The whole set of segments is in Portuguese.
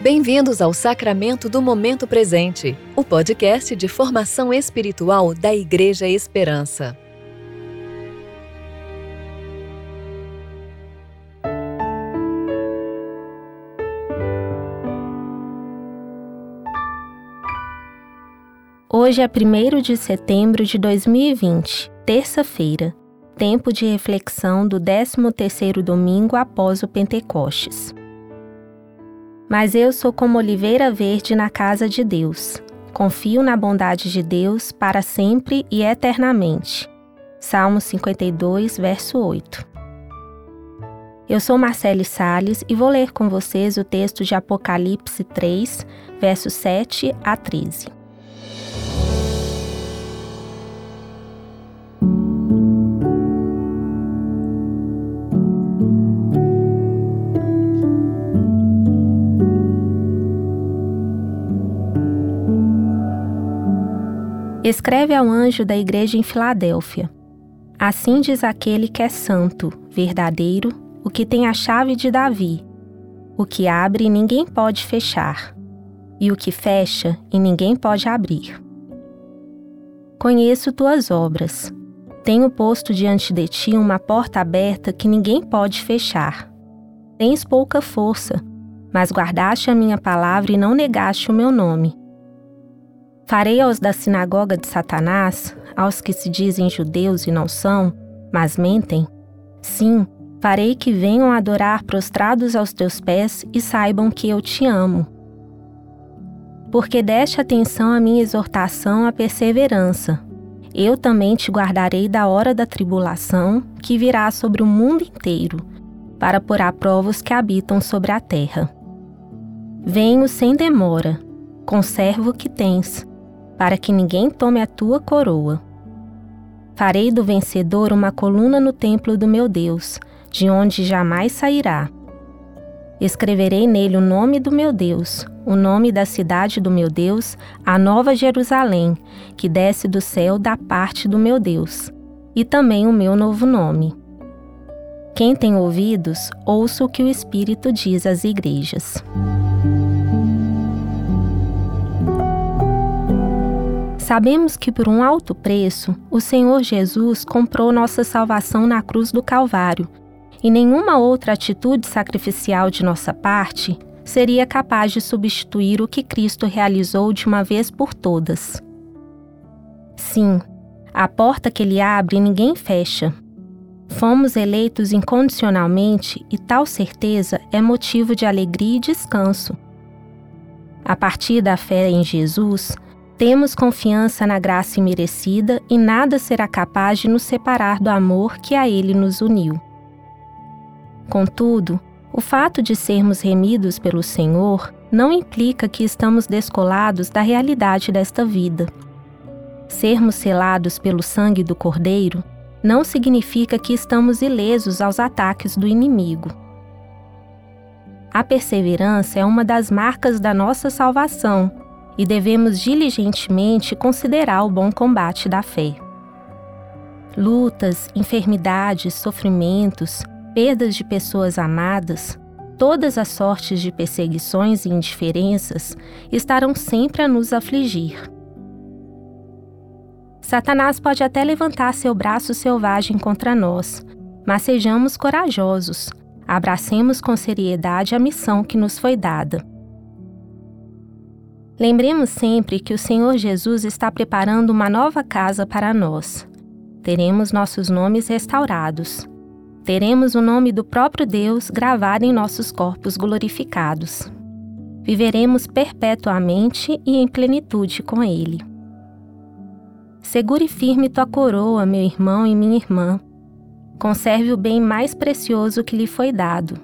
Bem-vindos ao Sacramento do Momento Presente, o podcast de formação espiritual da Igreja Esperança. Hoje é 1 de setembro de 2020, terça-feira, tempo de reflexão do 13º domingo após o Pentecostes. Mas eu sou como oliveira verde na casa de Deus. Confio na bondade de Deus para sempre e eternamente. Salmo 52, verso 8. Eu sou Marcele Sales e vou ler com vocês o texto de Apocalipse 3, versos 7 a 13. Escreve ao anjo da igreja em Filadélfia: Assim diz aquele que é santo, verdadeiro, o que tem a chave de Davi, o que abre ninguém pode fechar, e o que fecha e ninguém pode abrir. Conheço tuas obras. Tenho posto diante de ti uma porta aberta que ninguém pode fechar. Tens pouca força, mas guardaste a minha palavra e não negaste o meu nome. Farei aos da sinagoga de Satanás, aos que se dizem judeus e não são, mas mentem? Sim, farei que venham adorar prostrados aos teus pés e saibam que eu te amo. Porque deste atenção à minha exortação à perseverança. Eu também te guardarei da hora da tribulação que virá sobre o mundo inteiro, para pôr à prova os que habitam sobre a terra. Venho sem demora, conservo o que tens para que ninguém tome a tua coroa. Farei do vencedor uma coluna no templo do meu Deus, de onde jamais sairá. Escreverei nele o nome do meu Deus, o nome da cidade do meu Deus, a nova Jerusalém, que desce do céu da parte do meu Deus, e também o meu novo nome. Quem tem ouvidos, ouça o que o Espírito diz às igrejas. Sabemos que por um alto preço, o Senhor Jesus comprou nossa salvação na cruz do Calvário, e nenhuma outra atitude sacrificial de nossa parte seria capaz de substituir o que Cristo realizou de uma vez por todas. Sim, a porta que ele abre ninguém fecha. Fomos eleitos incondicionalmente e tal certeza é motivo de alegria e descanso. A partir da fé em Jesus, temos confiança na graça imerecida e nada será capaz de nos separar do amor que a Ele nos uniu. Contudo, o fato de sermos remidos pelo Senhor não implica que estamos descolados da realidade desta vida. Sermos selados pelo sangue do Cordeiro não significa que estamos ilesos aos ataques do inimigo. A perseverança é uma das marcas da nossa salvação e devemos diligentemente considerar o bom combate da fé. Lutas, enfermidades, sofrimentos, perdas de pessoas amadas, todas as sortes de perseguições e indiferenças estarão sempre a nos afligir. Satanás pode até levantar seu braço selvagem contra nós, mas sejamos corajosos, abracemos com seriedade a missão que nos foi dada. Lembremos sempre que o Senhor Jesus está preparando uma nova casa para nós. Teremos nossos nomes restaurados. Teremos o nome do próprio Deus gravado em nossos corpos glorificados. Viveremos perpetuamente e em plenitude com Ele. Segure firme tua coroa, meu irmão e minha irmã. Conserve o bem mais precioso que lhe foi dado,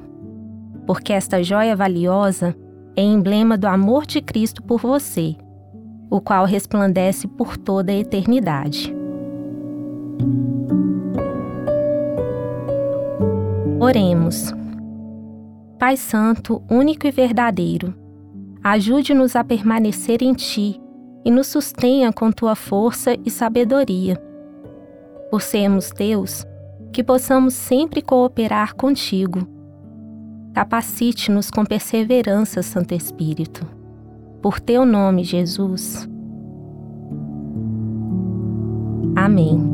porque esta joia valiosa é emblema do amor de Cristo por você, o qual resplandece por toda a eternidade. Oremos. Pai Santo, único e verdadeiro, ajude-nos a permanecer em Ti e nos sustenha com Tua força e sabedoria. Por sermos Teus, que possamos sempre cooperar contigo Capacite-nos com perseverança, Santo Espírito. Por teu nome, Jesus. Amém.